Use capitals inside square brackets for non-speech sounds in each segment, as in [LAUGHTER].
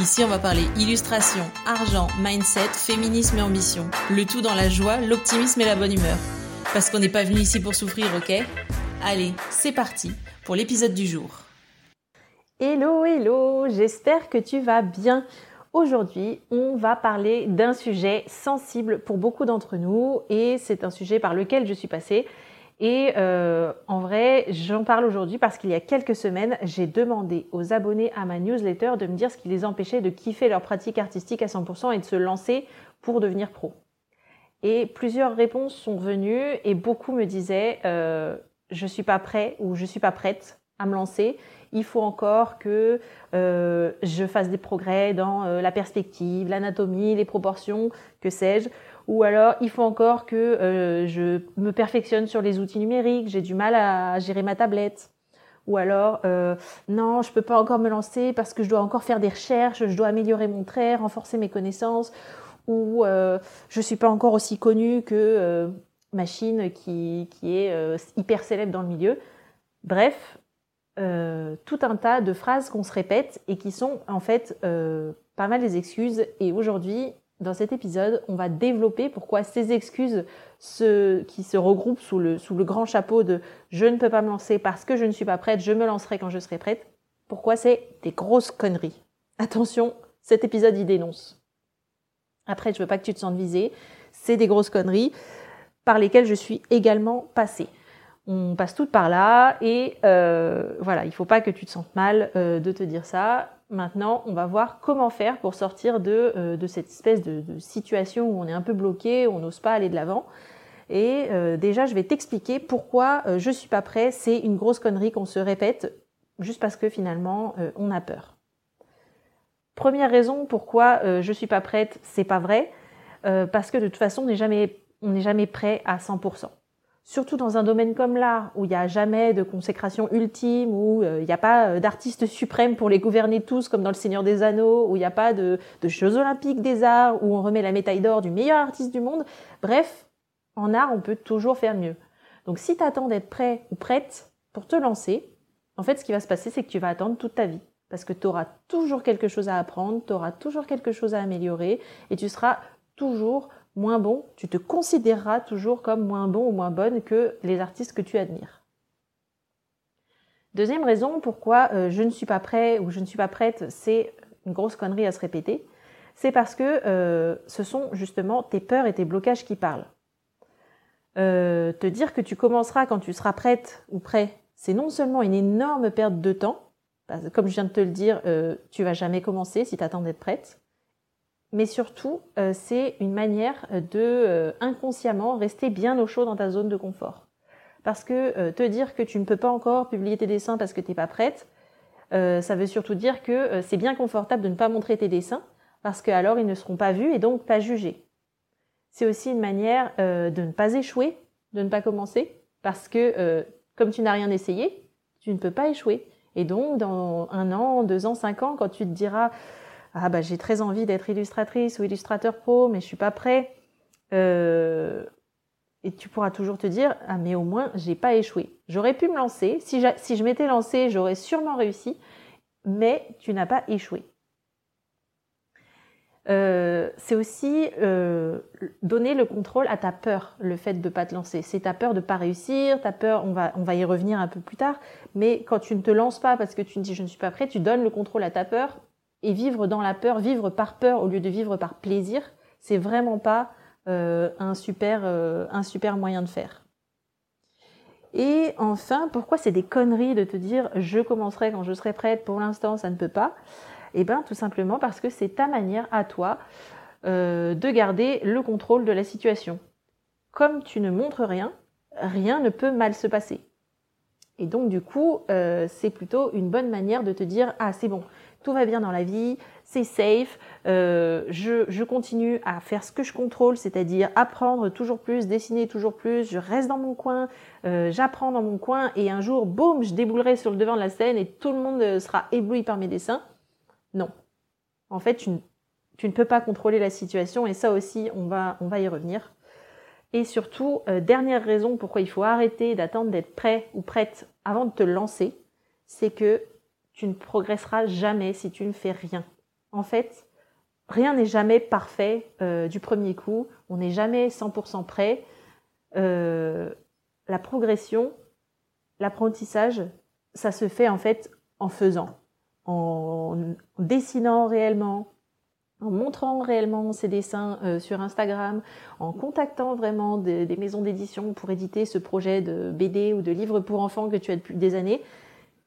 Ici, on va parler illustration, argent, mindset, féminisme et ambition. Le tout dans la joie, l'optimisme et la bonne humeur. Parce qu'on n'est pas venu ici pour souffrir, ok? Allez, c'est parti pour l'épisode du jour. Hello, hello, j'espère que tu vas bien. Aujourd'hui, on va parler d'un sujet sensible pour beaucoup d'entre nous et c'est un sujet par lequel je suis passée et euh, en vrai, j'en parle aujourd'hui parce qu'il y a quelques semaines, j'ai demandé aux abonnés à ma newsletter de me dire ce qui les empêchait de kiffer leur pratique artistique à 100% et de se lancer pour devenir pro. Et plusieurs réponses sont venues et beaucoup me disaient euh, je suis pas prêt ou je suis pas prête à me lancer. Il faut encore que euh, je fasse des progrès dans euh, la perspective, l'anatomie, les proportions, que sais-je ou alors il faut encore que euh, je me perfectionne sur les outils numériques, j'ai du mal à gérer ma tablette. Ou alors, non, je peux pas encore me lancer parce que je dois encore faire des recherches, je dois améliorer mon trait, renforcer mes connaissances, ou je suis pas encore aussi connue que machine qui, qui est hyper célèbre dans le milieu. Bref, tout un tas de phrases qu'on se répète et qui sont en fait pas mal des excuses. Et aujourd'hui, dans cet épisode, on va développer pourquoi ces excuses qui se regroupent sous le, grand chapeau de je ne peux pas me lancer parce que je ne suis pas prête, je me lancerai quand je serai prête, pourquoi c'est des grosses conneries. Attention, cet épisode y dénonce. Après, je veux pas que tu te sentes visé, c'est des grosses conneries par lesquelles je suis également passée. On passe toutes par là et euh, voilà, il faut pas que tu te sentes mal euh, de te dire ça. Maintenant, on va voir comment faire pour sortir de, euh, cette espèce de, situation où on est un peu bloqué, on n'ose pas aller de l'avant. Et déjà, je vais t'expliquer pourquoi je suis pas prêt. C'est une grosse connerie qu'on se répète juste parce que finalement, on a peur. Première raison pourquoi je suis pas prête, c'est pas vrai, parce que de toute façon, on n'est jamais, jamais prêt à 100% surtout dans un domaine comme l'art, où il n'y a jamais de consécration ultime, où euh, il n'y a pas euh, d'artiste suprême pour les gouverner tous, comme dans Le Seigneur des Anneaux, où il n'y a pas de, Jeux olympiques des arts, où on remet la médaille d'or du meilleur artiste du monde. Bref, en art, on peut toujours faire mieux. Donc si tu attends d'être prêt ou prête pour te lancer, en fait, ce qui va se passer, c'est que tu vas attendre toute ta vie. Parce que tu auras toujours quelque chose à apprendre, tu auras toujours quelque chose à améliorer, et tu seras toujours moins bon, tu te considéreras toujours comme moins bon ou moins bonne que les artistes que tu admires. Deuxième raison pourquoi euh, je ne suis pas prêt ou je ne suis pas prête, c'est une grosse connerie à se répéter, c'est parce que euh, ce sont justement tes peurs et tes blocages qui parlent. Euh, te dire que tu commenceras quand tu seras prête ou prêt, c'est non seulement une énorme perte de temps, comme je viens de te le dire, tu vas jamais commencer si tu attends d'être prête, mais surtout, euh, c'est une manière de euh, inconsciemment rester bien au chaud dans ta zone de confort. Parce que euh, te dire que tu ne peux pas encore publier tes dessins parce que tu n'es pas prête, euh, ça veut surtout dire que euh, c'est bien confortable de ne pas montrer tes dessins parce que alors ils ne seront pas vus et donc pas jugés. C'est aussi une manière de ne pas échouer, de ne pas commencer, parce que comme tu n'as rien essayé, tu ne peux pas échouer. Et donc dans un an, deux ans, cinq ans, quand tu te diras ah bah j'ai très envie d'être illustratrice ou illustrateur pro, mais je suis pas prêt. Euh, et tu pourras toujours te dire ah mais au moins j'ai pas échoué. J'aurais pu me lancer. Si, si je m'étais lancé, j'aurais sûrement réussi, mais tu n'as pas échoué. Euh, c'est aussi euh, donner le contrôle à ta peur, le fait de ne pas te lancer. C'est ta peur de ne pas réussir, ta peur, on va, on va y revenir un peu plus tard, mais quand tu ne te lances pas parce que tu te dis je ne suis pas prêt, tu donnes le contrôle à ta peur et vivre dans la peur, vivre par peur au lieu de vivre par plaisir, c'est vraiment pas euh, un super euh, un super moyen de faire. Et enfin, pourquoi c'est des conneries de te dire je commencerai quand je serai prête, pour l'instant ça ne peut pas? Eh bien tout simplement parce que c'est ta manière à toi euh, de garder le contrôle de la situation. Comme tu ne montres rien, rien ne peut mal se passer. Et donc du coup, c'est plutôt une bonne manière de te dire ah c'est bon, tout va bien dans la vie, c'est safe, euh, je, continue à faire ce que je contrôle, c'est-à-dire apprendre toujours plus, dessiner toujours plus, je reste dans mon coin, euh, j'apprends dans mon coin et un jour, boum, je déboulerai sur le devant de la scène et tout le monde sera ébloui par mes dessins. Non. En fait, tu, ne peux pas contrôler la situation et ça aussi, on va, on va y revenir. Et surtout, euh, dernière raison pourquoi il faut arrêter d'attendre d'être prêt ou prête avant de te lancer, c'est que tu ne progresseras jamais si tu ne fais rien. En fait, rien n'est jamais parfait euh, du premier coup, on n'est jamais 100% prêt. Euh, la progression, l'apprentissage, ça se fait en fait en faisant, en dessinant réellement, en montrant réellement ses dessins euh, sur Instagram, en contactant vraiment des, maisons d'édition pour éditer ce projet de BD ou de livre pour enfants que tu as depuis des années.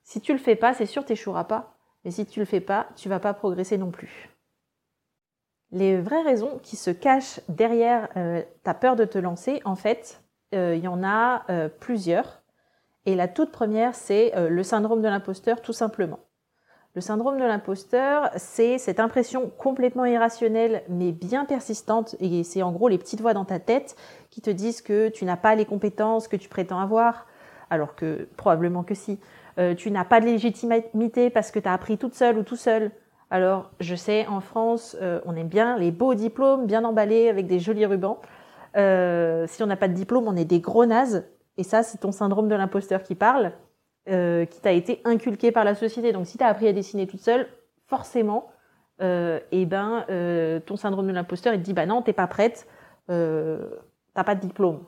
Si tu le fais pas, c'est sûr tu n'échoueras pas. Mais si tu le fais pas, tu vas pas progresser non plus. Les vraies raisons qui se cachent derrière euh, ta peur de te lancer, en fait, euh, il y en a plusieurs. Et la toute première, c'est le syndrome de l'imposteur, tout simplement. Le syndrome de l'imposteur, c'est cette impression complètement irrationnelle mais bien persistante, et c'est en gros les petites voix dans ta tête qui te disent que tu n'as pas les compétences que tu prétends avoir, alors que probablement que si. Euh, tu n'as pas de légitimité parce que tu as appris toute seule ou tout seul. Alors, je sais, en France, euh, on aime bien les beaux diplômes, bien emballés avec des jolis rubans. Euh, si on n'a pas de diplôme, on est des gros nazes. Et ça, c'est ton syndrome de l'imposteur qui parle. Qui t'a été inculqué par la société. Donc si tu as appris à dessiner toute seule, forcément, eh ben, ton syndrome de l'imposteur, il te dit, bah non, t'es pas prête, t'as pas de diplôme.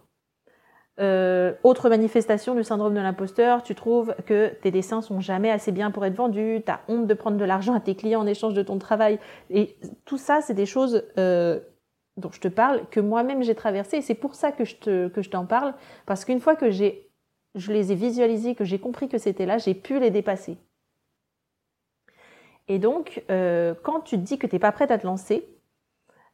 Autre manifestation du syndrome de l'imposteur, tu trouves que tes dessins sont jamais assez bien pour être vendus, tu as honte de prendre de l'argent à tes clients en échange de ton travail. Et tout ça, c'est des choses dont je te parle, que moi-même j'ai traversé. Et c'est pour ça que je t'en parle, parce qu'une fois que j'ai je les ai visualisés, que j'ai compris que c'était là, j'ai pu les dépasser. Et donc, euh, quand tu te dis que tu n'es pas prête à te lancer,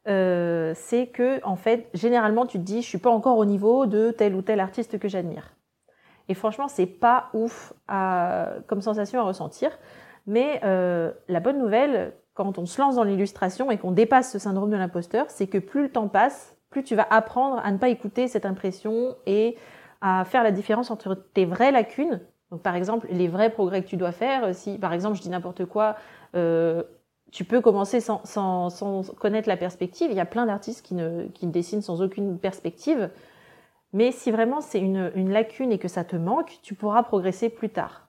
euh, c'est que, en fait, généralement, tu te dis, je suis pas encore au niveau de tel ou tel artiste que j'admire. Et franchement, c'est pas ouf comme sensation à ressentir. Mais euh, la bonne nouvelle, quand on se lance dans l'illustration et qu'on dépasse ce syndrome de l'imposteur, c'est que plus le temps passe, plus tu vas apprendre à ne pas écouter cette impression et à faire la différence entre tes vraies lacunes, donc par exemple les vrais progrès que tu dois faire. Si par exemple je dis n'importe quoi, euh, tu peux commencer sans, connaître la perspective. Il y a plein d'artistes qui ne, qui ne dessinent sans aucune perspective. Mais si vraiment c'est une, une lacune et que ça te manque, tu pourras progresser plus tard.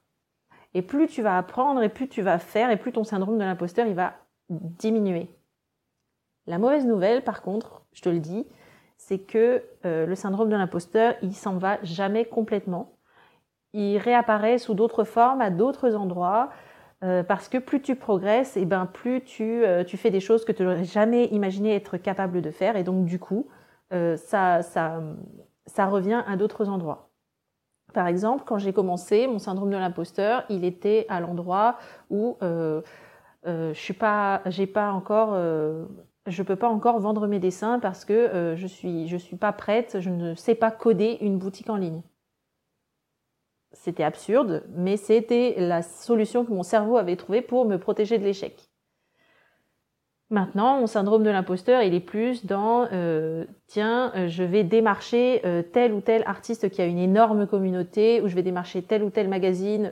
Et plus tu vas apprendre et plus tu vas faire et plus ton syndrome de l'imposteur il va diminuer. La mauvaise nouvelle, par contre, je te le dis, c'est que euh, le syndrome de l'imposteur, il s'en va jamais complètement. Il réapparaît sous d'autres formes, à d'autres endroits, euh, parce que plus tu progresses, et ben plus tu, euh, tu fais des choses que tu n'aurais jamais imaginé être capable de faire, et donc du coup, ça, ça, ça revient à d'autres endroits. Par exemple, quand j'ai commencé, mon syndrome de l'imposteur, il était à l'endroit où je suis pas, j'ai pas encore je ne peux pas encore vendre mes dessins parce que euh, je suis je suis pas prête, je ne sais pas coder une boutique en ligne. C'était absurde, mais c'était la solution que mon cerveau avait trouvée pour me protéger de l'échec. Maintenant, mon syndrome de l'imposteur, il est plus dans euh, tiens, euh, je vais démarcher tel ou tel artiste qui a une énorme communauté, ou je vais démarcher tel ou tel magazine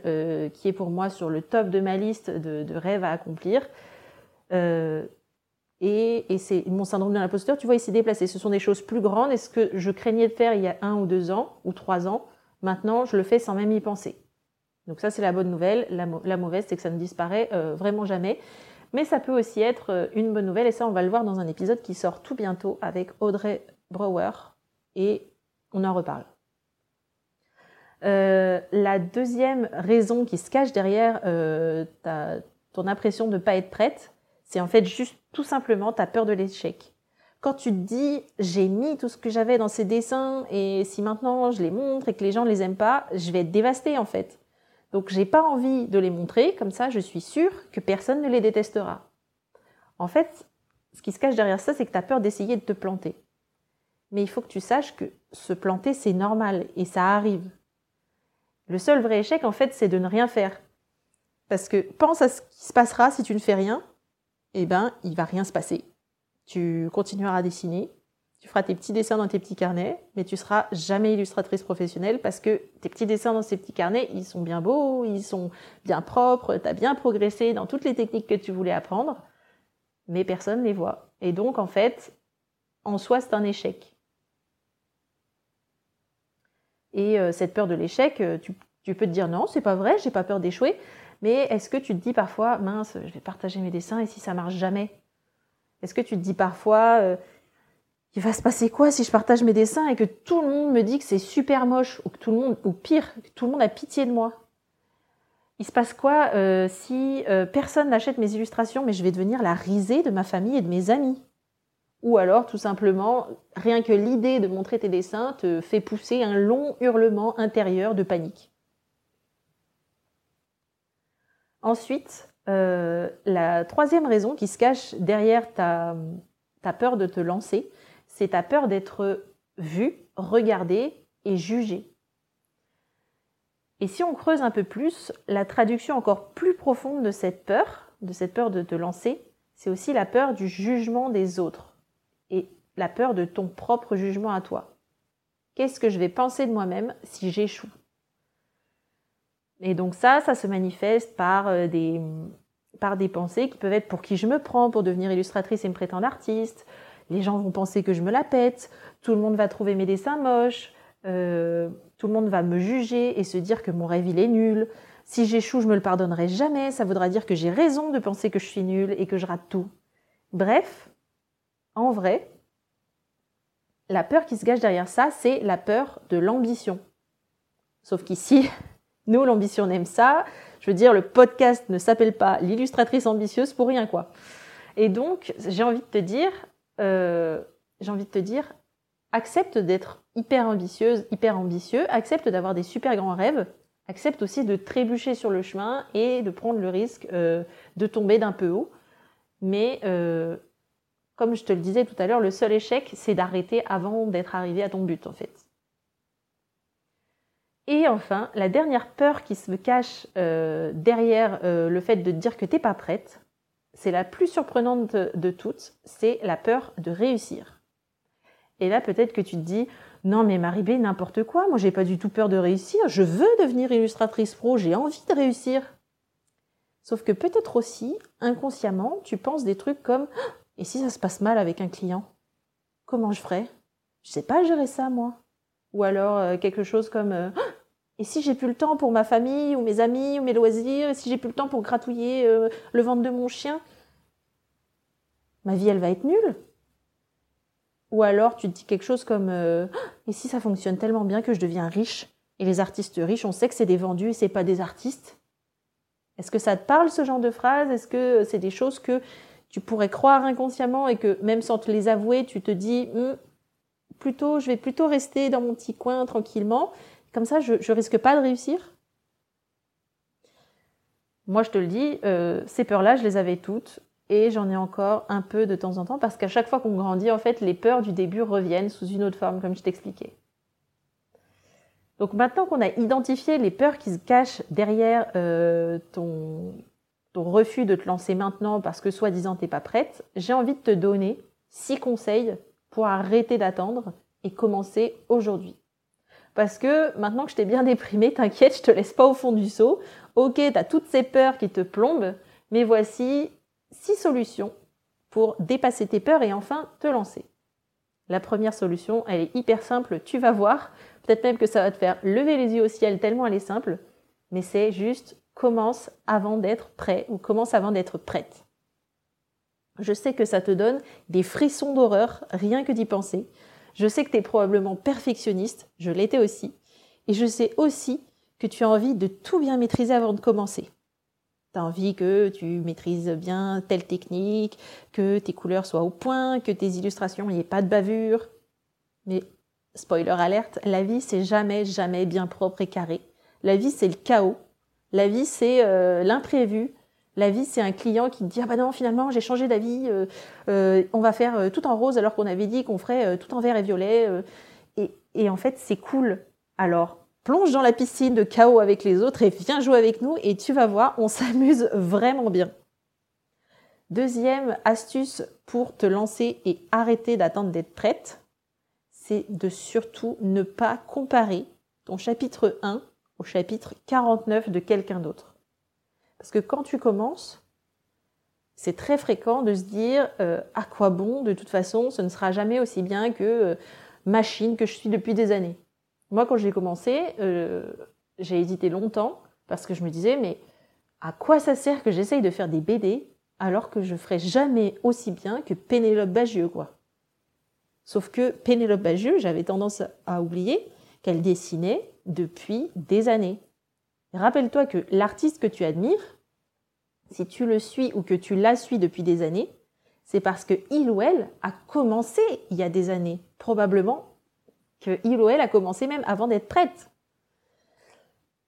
qui est pour moi sur le top de ma liste de, de rêves à accomplir. Et, c'est mon syndrome de l'imposteur, tu vois, il s'est déplacé. Ce sont des choses plus grandes. Et ce que je craignais de faire il y a un ou deux ans, ou trois ans, maintenant, je le fais sans même y penser. Donc ça, c'est la bonne nouvelle. La, mauvaise, c'est que ça ne disparaît euh, vraiment jamais. Mais ça peut aussi être euh, une bonne nouvelle. Et ça, on va le voir dans un épisode qui sort tout bientôt avec Audrey Brower. Et on en reparle. Euh, la deuxième raison qui se cache derrière ton impression de ne pas être prête, c'est en fait juste tout simplement ta peur de l'échec. Quand tu te dis j'ai mis tout ce que j'avais dans ces dessins et si maintenant je les montre et que les gens ne les aiment pas, je vais être dévastée en fait. Donc j'ai pas envie de les montrer, comme ça je suis sûre que personne ne les détestera. En fait, ce qui se cache derrière ça, c'est que tu as peur d'essayer de te planter. Mais il faut que tu saches que se planter, c'est normal et ça arrive. Le seul vrai échec, en fait, c'est de ne rien faire. Parce que pense à ce qui se passera si tu ne fais rien. Eh ben, il va rien se passer. Tu continueras à dessiner, tu feras tes petits dessins dans tes petits carnets, mais tu seras jamais illustratrice professionnelle parce que tes petits dessins dans ces petits carnets, ils sont bien beaux, ils sont bien propres, tu as bien progressé dans toutes les techniques que tu voulais apprendre, mais personne ne les voit. Et donc, en fait, en soi, c'est un échec. Et euh, cette peur de l'échec, euh, tu, peux te dire non, c'est pas vrai, j'ai pas peur d'échouer. Mais est-ce que tu te dis parfois, mince, je vais partager mes dessins et si ça marche jamais? Est-ce que tu te dis parfois, euh, il va se passer quoi si je partage mes dessins et que tout le monde me dit que c'est super moche ou que tout le monde, ou pire, que tout le monde a pitié de moi? Il se passe quoi si personne n'achète mes illustrations mais je vais devenir la risée de ma famille et de mes amis? Ou alors, tout simplement, rien que l'idée de montrer tes dessins te fait pousser un long hurlement intérieur de panique. Ensuite, euh, la troisième raison qui se cache derrière ta, ta peur de te lancer, c'est ta peur d'être vu, regardé et jugé. Et si on creuse un peu plus, la traduction encore plus profonde de cette peur, de cette peur de te lancer, c'est aussi la peur du jugement des autres et la peur de ton propre jugement à toi. Qu'est-ce que je vais penser de moi-même si j'échoue? Et donc ça, ça se manifeste par euh, des, par des pensées qui peuvent être pour qui je me prends pour devenir illustratrice et me prétendre artiste. Les gens vont penser que je me la pète. Tout le monde va trouver mes dessins moches. Euh, tout le monde va me juger et se dire que mon rêve il est nul. Si j'échoue, je me le pardonnerai jamais. Ça voudra dire que j'ai raison de penser que je suis nulle et que je rate tout. Bref, en vrai, la peur qui se gâche derrière ça, c'est la peur de l'ambition. Sauf qu'ici, [LAUGHS] nous, l'ambition, on aime ça. Je veux dire, le podcast ne s'appelle pas l'illustratrice ambitieuse pour rien, quoi. Et donc, j'ai envie de te dire, euh, j'ai envie de te dire, accepte d'être hyper ambitieuse, hyper ambitieux, accepte d'avoir des super grands rêves, accepte aussi de trébucher sur le chemin et de prendre le risque euh, de tomber d'un peu haut. Mais euh, comme je te le disais tout à l'heure, le seul échec, c'est d'arrêter avant d'être arrivé à ton but, en fait. Et enfin, la dernière peur qui se cache euh, derrière euh, le fait de dire que tu n'es pas prête, c'est la plus surprenante de, toutes, c'est la peur de réussir. Et là, peut-être que tu te dis, non mais Marie B, n'importe quoi, moi j'ai pas du tout peur de réussir, je veux devenir illustratrice pro, j'ai envie de réussir. Sauf que peut-être aussi, inconsciemment, tu penses des trucs comme et si ça se passe mal avec un client Comment je ferais? Je sais pas gérer ça, moi. Ou alors euh, quelque chose comme Et si j'ai plus le temps pour ma famille, ou mes amis, ou mes loisirs, et si j'ai plus le temps pour gratouiller euh, le ventre de mon chien Ma vie, elle va être nulle. Ou alors tu te dis quelque chose comme Et si ça fonctionne tellement bien que je deviens riche Et les artistes riches, on sait que c'est des vendus et c'est pas des artistes. Est-ce que ça te parle ce genre de phrase? Est-ce que c'est des choses que tu pourrais croire inconsciemment et que même sans te les avouer, tu te dis hum, plutôt, je vais plutôt rester dans mon petit coin tranquillement. Comme ça, je, ne risque pas de réussir. Moi, je te le dis, euh, ces peurs-là, je les avais toutes et j'en ai encore un peu de temps en temps parce qu'à chaque fois qu'on grandit, en fait, les peurs du début reviennent sous une autre forme, comme je t'expliquais. Donc maintenant qu'on a identifié les peurs qui se cachent derrière euh, ton, ton refus de te lancer maintenant parce que soi-disant t'es pas prête, j'ai envie de te donner six conseils pour arrêter d'attendre et commencer aujourd'hui. Parce que maintenant que je t'ai bien déprimé, [LAUGHS] t'inquiète, je te laisse pas au fond du seau. Ok, t'as toutes ces peurs qui te plombent, mais voici six solutions pour dépasser tes peurs et enfin te lancer. La première solution, elle est hyper simple, tu vas voir. Peut-être même que ça va te faire lever les yeux au ciel tellement elle est simple, mais c'est juste commence avant d'être prêt ou commence avant d'être prête. Je sais que ça te donne des frissons d'horreur rien que d'y penser. Je sais que tu es probablement perfectionniste, je l'étais aussi. Et je sais aussi que tu as envie de tout bien maîtriser avant de commencer. Tu as envie que tu maîtrises bien telle technique, que tes couleurs soient au point, que tes illustrations, il n'y ait pas de bavure. Mais spoiler alerte, la vie c'est jamais, jamais bien propre et carré. La vie c'est le chaos la vie, c'est euh, l'imprévu. La vie, c'est un client qui te dit ah bah non finalement j'ai changé d'avis, euh, euh, on va faire tout en rose alors qu'on avait dit qu'on ferait tout en vert et violet. Et, et, en fait c'est cool. Alors plonge dans la piscine de chaos avec les autres et viens jouer avec nous et tu vas voir, on s'amuse vraiment bien. Deuxième astuce pour te lancer et arrêter d'attendre d'être prête, c'est de surtout ne pas comparer ton chapitre 1 au chapitre 49 de quelqu'un d'autre. Parce que quand tu commences, c'est très fréquent de se dire euh, à quoi bon, de toute façon, ce ne sera jamais aussi bien que euh, machine que je suis depuis des années. Moi, quand j'ai commencé, euh, j'ai hésité longtemps parce que je me disais, mais à quoi ça sert que j'essaye de faire des BD alors que je ferai jamais aussi bien que Pénélope Bagieux, quoi? Sauf que Pénélope Bagieux, j'avais tendance à oublier qu'elle dessinait depuis des années. Rappelle-toi que l'artiste que tu admires, si tu le suis ou que tu la suis depuis des années, c'est parce que il ou elle a commencé il y a des années. Probablement que il ou elle a commencé même avant d'être prête.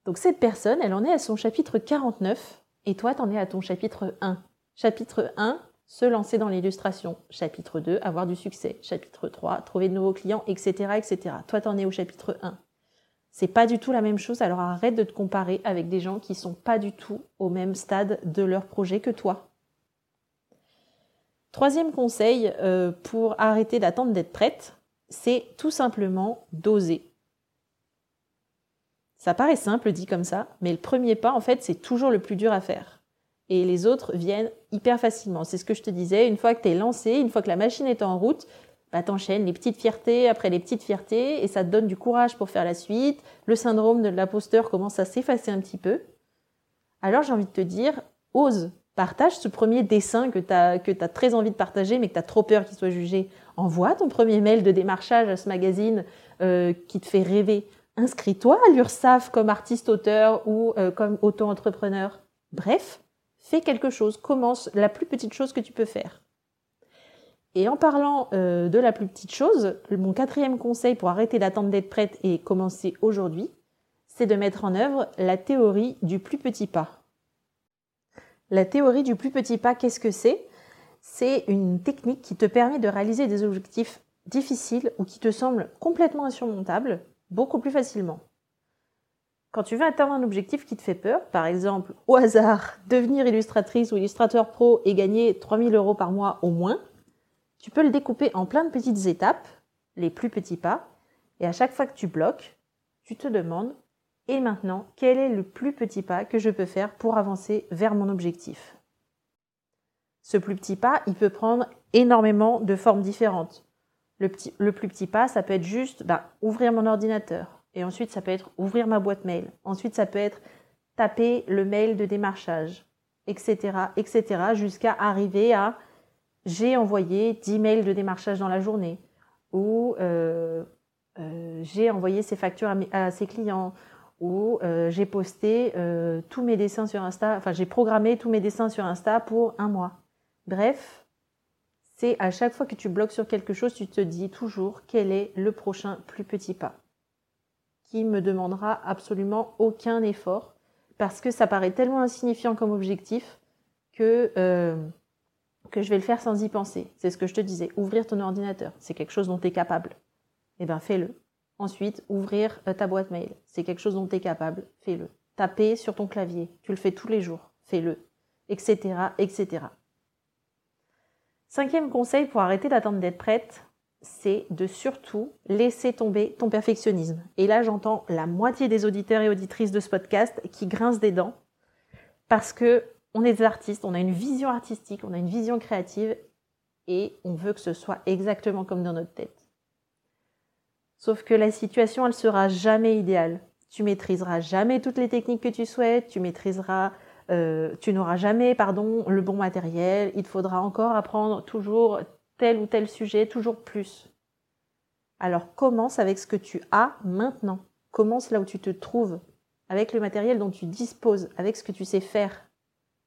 Donc cette personne, elle en est à son chapitre 49 et toi, tu en es à ton chapitre 1. Chapitre 1, se lancer dans l'illustration. Chapitre 2, avoir du succès. Chapitre 3, trouver de nouveaux clients, etc., etc. Toi, t'en es au chapitre 1. C'est pas du tout la même chose, alors arrête de te comparer avec des gens qui sont pas du tout au même stade de leur projet que toi. Troisième conseil euh, pour arrêter d'attendre d'être prête, c'est tout simplement d'oser. Ça paraît simple dit comme ça, mais le premier pas, en fait, c'est toujours le plus dur à faire et les autres viennent hyper facilement. C'est ce que je te disais, une fois que tu es lancé, une fois que la machine est en route, bah, t'enchaînes les petites fiertés après les petites fiertés et ça te donne du courage pour faire la suite. Le syndrome de l'imposteur commence à s'effacer un petit peu. Alors j'ai envie de te dire, ose, partage ce premier dessin que tu as, que as très envie de partager mais que tu trop peur qu'il soit jugé. Envoie ton premier mail de démarchage à ce magazine euh, qui te fait rêver. Inscris-toi à l'URSAF comme artiste-auteur ou euh, comme auto-entrepreneur. Bref, fais quelque chose, commence la plus petite chose que tu peux faire. Et en parlant euh, de la plus petite chose, mon quatrième conseil pour arrêter d'attendre d'être prête et commencer aujourd'hui, c'est de mettre en œuvre la théorie du plus petit pas. La théorie du plus petit pas, qu'est-ce que c'est? C'est une technique qui te permet de réaliser des objectifs difficiles ou qui te semblent complètement insurmontables beaucoup plus facilement. Quand tu veux atteindre un objectif qui te fait peur, par exemple, au hasard, devenir illustratrice ou illustrateur pro et gagner 3000 euros par mois au moins, tu peux le découper en plein de petites étapes, les plus petits pas, et à chaque fois que tu bloques, tu te demandes, et maintenant, quel est le plus petit pas que je peux faire pour avancer vers mon objectif? Ce plus petit pas, il peut prendre énormément de formes différentes. Le, plus petit pas, ça peut être juste bah, ouvrir mon ordinateur, et ensuite, ça peut être ouvrir ma boîte mail. Ensuite, ça peut être taper le mail de démarchage, etc., etc., jusqu'à arriver à j'ai envoyé 10 mails de démarchage dans la journée ou euh, euh, j'ai envoyé ces factures à, à ses clients ou euh, j'ai posté tous mes dessins sur Insta, enfin j'ai programmé tous mes dessins sur Insta pour un mois. Bref, c'est à chaque fois que tu bloques sur quelque chose, tu te dis toujours quel est le prochain plus petit pas qui me demandera absolument aucun effort parce que ça paraît tellement insignifiant comme objectif que, euh, que je vais le faire sans y penser. C'est ce que je te disais. Ouvrir ton ordinateur, c'est quelque chose dont tu es capable. Eh bien, fais-le. Ensuite, ouvrir euh, ta boîte mail, c'est quelque chose dont tu es capable. Fais-le. Taper sur ton clavier, tu le fais tous les jours. Fais-le. Etc. etc. Cinquième conseil pour arrêter d'attendre d'être prête, c'est de surtout laisser tomber ton perfectionnisme. Et là, j'entends la moitié des auditeurs et auditrices de ce podcast qui grincent des dents parce que on est des artistes, on a une vision artistique, on a une vision créative et on veut que ce soit exactement comme dans notre tête. Sauf que la situation, elle sera jamais idéale. Tu maîtriseras jamais toutes les techniques que tu souhaites, tu maîtriseras euh, tu n'auras jamais pardon, le bon matériel, il te faudra encore apprendre toujours tel ou tel sujet, toujours plus. Alors commence avec ce que tu as maintenant. Commence là où tu te trouves, avec le matériel dont tu disposes, avec ce que tu sais faire.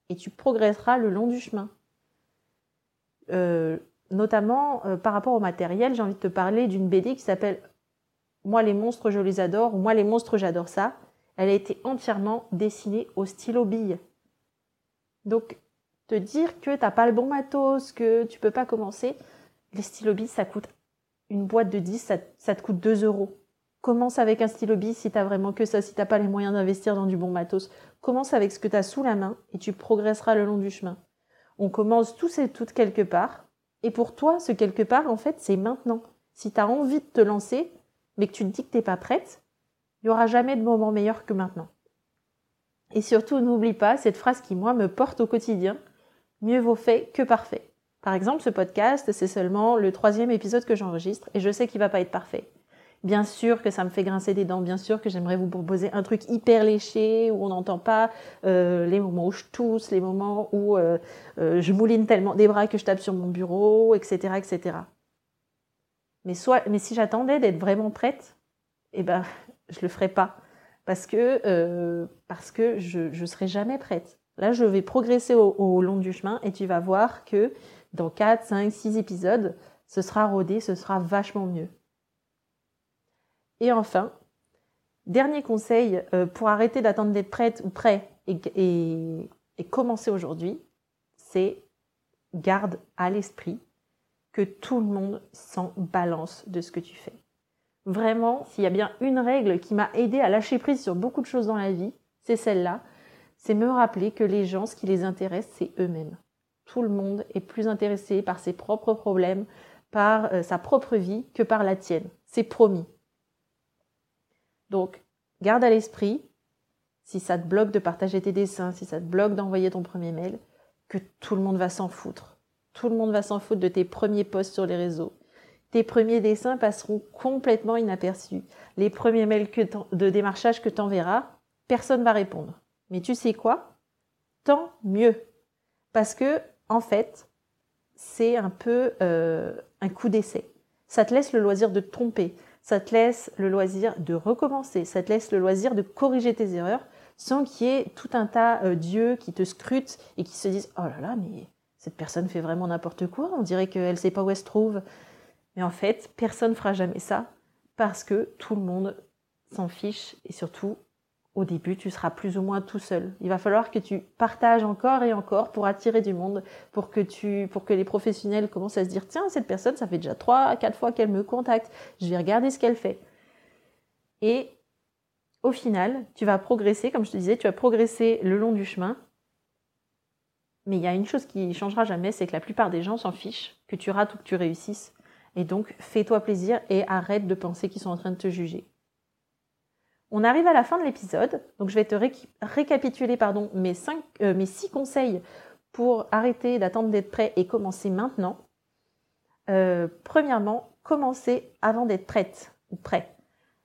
Et tu progresseras le long du chemin. Euh, notamment euh, par rapport au matériel, j'ai envie de te parler d'une BD qui s'appelle Moi les monstres, je les adore, ou Moi les monstres, j'adore ça. Elle a été entièrement dessinée au stylo bille. Donc te dire que t'as pas le bon matos, que tu peux pas commencer. Les stylos ça coûte une boîte de 10, ça, te coûte 2 euros. Commence avec un stylo bis si tu as vraiment que ça, si tu n'as pas les moyens d'investir dans du bon matos. Commence avec ce que tu as sous la main et tu progresseras le long du chemin. On commence tous et toutes quelque part. Et pour toi, ce quelque part, en fait, c'est maintenant. Si tu as envie de te lancer, mais que tu te dis que tu n'es pas prête, il n'y aura jamais de moment meilleur que maintenant. Et surtout, n'oublie pas cette phrase qui, moi, me porte au quotidien. Mieux vaut fait que parfait. Par exemple, ce podcast, c'est seulement le troisième épisode que j'enregistre et je sais qu'il va pas être parfait. Bien sûr que ça me fait grincer des dents, bien sûr que j'aimerais vous proposer un truc hyper léché où on n'entend pas euh, les moments où je tousse, les moments où euh, euh, je mouline tellement des bras que je tape sur mon bureau, etc., etc. Mais si j'attendais d'être vraiment prête, eh ben, je le ferais pas parce que parce que je ne serai jamais prête. Là, je vais progresser au, long du chemin et tu vas voir que dans 4, 5, 6 épisodes, ce sera rodé, ce sera vachement mieux. Et enfin, dernier conseil euh, pour arrêter d'attendre d'être prête ou prêt et, commencer aujourd'hui, c'est garde à l'esprit que tout le monde s'en balance de ce que tu fais. Vraiment, s'il y a bien une règle qui m'a aidé à lâcher prise sur beaucoup de choses dans la vie, c'est celle-là c'est me rappeler que les gens, ce qui les intéresse, c'est eux-mêmes. Tout le monde est plus intéressé par ses propres problèmes, par euh, sa propre vie, que par la tienne. C'est promis. Donc, garde à l'esprit, si ça te bloque de partager tes dessins, si ça te bloque d'envoyer ton premier mail, que tout le monde va s'en foutre. Tout le monde va s'en foutre de tes premiers posts sur les réseaux. Tes premiers dessins passeront complètement inaperçus. Les premiers mails de démarchage que tu enverras, personne ne va répondre. Mais tu sais quoi? Tant mieux. Parce que, en fait, c'est un peu euh, un coup d'essai. Ça te laisse le loisir de te tromper. Ça te laisse le loisir de recommencer. Ça te laisse le loisir de corriger tes erreurs sans qu'il y ait tout un tas euh, d'yeux qui te scrutent et qui se disent Oh là là, mais cette personne fait vraiment n'importe quoi. On dirait qu'elle ne sait pas où elle se trouve. Mais en fait, personne ne fera jamais ça parce que tout le monde s'en fiche et surtout au début, tu seras plus ou moins tout seul. Il va falloir que tu partages encore et encore pour attirer du monde, pour que tu, pour que les professionnels commencent à se dire, tiens, cette personne, ça fait déjà trois, quatre fois qu'elle me contacte. Je vais regarder ce qu'elle fait. Et au final, tu vas progresser, comme je te disais, tu vas progresser le long du chemin. Mais il y a une chose qui changera jamais, c'est que la plupart des gens s'en fichent, que tu rates ou que tu réussisses. Et donc, fais-toi plaisir et arrête de penser qu'ils sont en train de te juger. On arrive à la fin de l'épisode, donc je vais te récapituler pardon, mes, cinq, euh, six conseils pour arrêter d'attendre d'être prêt et commencer maintenant. Euh, premièrement, commencer avant d'être prête ou prêt.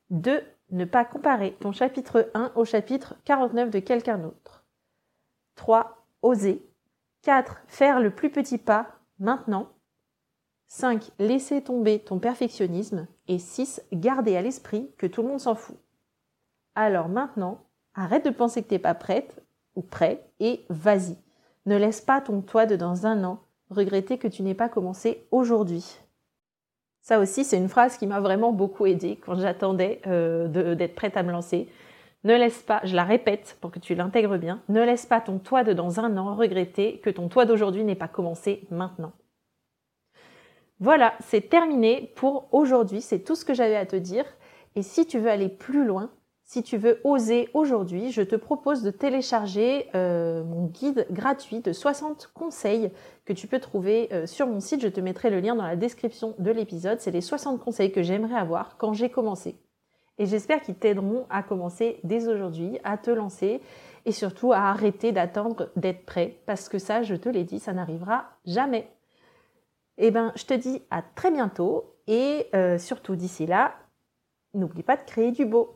2. Ne pas comparer ton chapitre 1 au chapitre 49 de quelqu'un d'autre. 3. Oser. 4. Faire le plus petit pas maintenant. 5. Laisser tomber ton perfectionnisme. Et 6. Garder à l'esprit que tout le monde s'en fout. Alors maintenant, arrête de penser que tu n'es pas prête ou prêt et vas-y. Ne laisse pas ton toi de dans un an regretter que tu n'aies pas commencé aujourd'hui. Ça aussi, c'est une phrase qui m'a vraiment beaucoup aidée quand j'attendais euh, d'être prête à me lancer. Ne laisse pas, je la répète pour que tu l'intègres bien, ne laisse pas ton toi de dans un an regretter que ton toi d'aujourd'hui n'ait pas commencé maintenant. Voilà, c'est terminé pour aujourd'hui, c'est tout ce que j'avais à te dire. Et si tu veux aller plus loin, si tu veux oser aujourd'hui, je te propose de télécharger euh, mon guide gratuit de 60 conseils que tu peux trouver euh, sur mon site. Je te mettrai le lien dans la description de l'épisode. C'est les 60 conseils que j'aimerais avoir quand j'ai commencé. Et j'espère qu'ils t'aideront à commencer dès aujourd'hui, à te lancer et surtout à arrêter d'attendre d'être prêt. Parce que ça, je te l'ai dit, ça n'arrivera jamais. Eh ben, je te dis à très bientôt et euh, surtout d'ici là, n'oublie pas de créer du beau.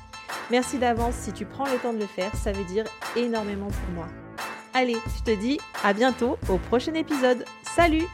Merci d'avance si tu prends le temps de le faire, ça veut dire énormément pour moi. Allez, je te dis à bientôt au prochain épisode. Salut